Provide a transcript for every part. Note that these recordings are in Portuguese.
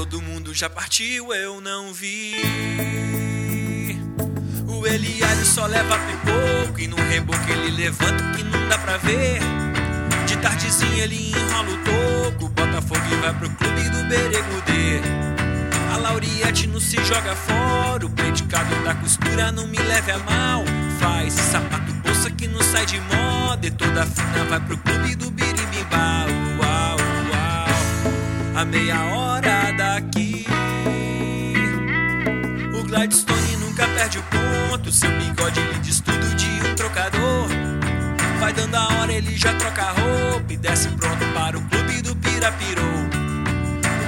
Todo mundo já partiu, eu não vi. O Eliário só leva pipoco e no reboco ele levanta que não dá pra ver. De tardezinha ele enrola o toco, Botafogo e vai pro clube do Beregudê. A Lauriette não se joga fora, o predicado da costura não me leve a mal. Faz sapato bolsa que não sai de moda e toda fina vai pro clube do Birimbau. A meia hora daqui. O Gladstone nunca perde o ponto, seu bigode lhe diz tudo de um trocador. Vai dando a hora, ele já troca a roupa e desce pronto para o clube do Pirapirou.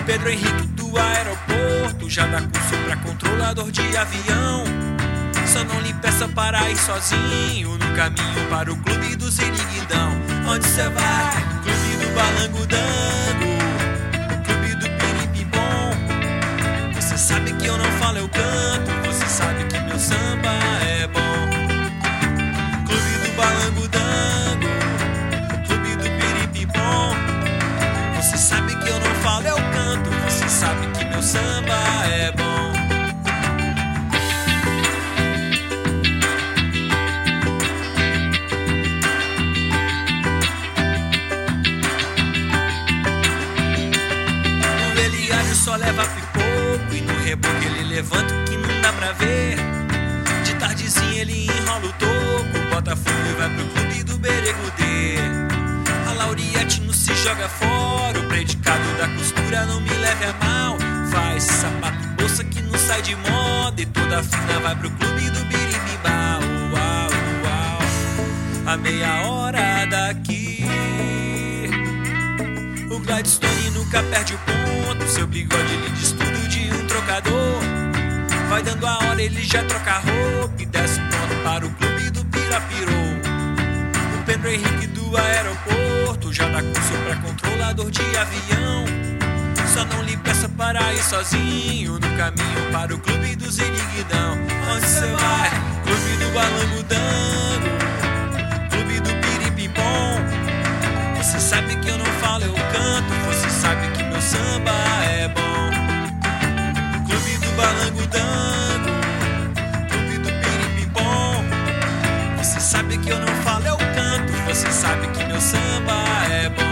O Pedro Henrique do aeroporto já dá curso pra controlador de avião. Só não lhe peça para ir sozinho no caminho para o clube do Ziriguidão. Onde cê vai? Clube meu samba é bom. O Eliário só leva pipoco e no reboco ele levanta o que não dá pra ver. De tardezinha ele enrola o toco, Botafogo e vai pro clube do Beregudê. A Lauriette não se joga fora, de moda e toda fina vai pro clube do Birimbau. Uau, uau, a meia hora daqui. O Gladstone nunca perde o ponto. Seu bigode lhe diz tudo de um trocador. Vai dando a hora, ele já troca roupa e desce pronto para o clube do Pirapirou. O Pedro Henrique do aeroporto já dá curso pra controlador de avião. Só não lhe peço para ir sozinho no caminho para o clube do Zeniguidão. Onde você vai? Clube do Balamudando, clube do Piripimpom. Você sabe que eu não falo, eu canto. Você sabe que meu samba é bom. Clube do Balangudando, clube do Piripimpom. Você sabe que eu não falo, eu canto. Você sabe que meu samba é bom.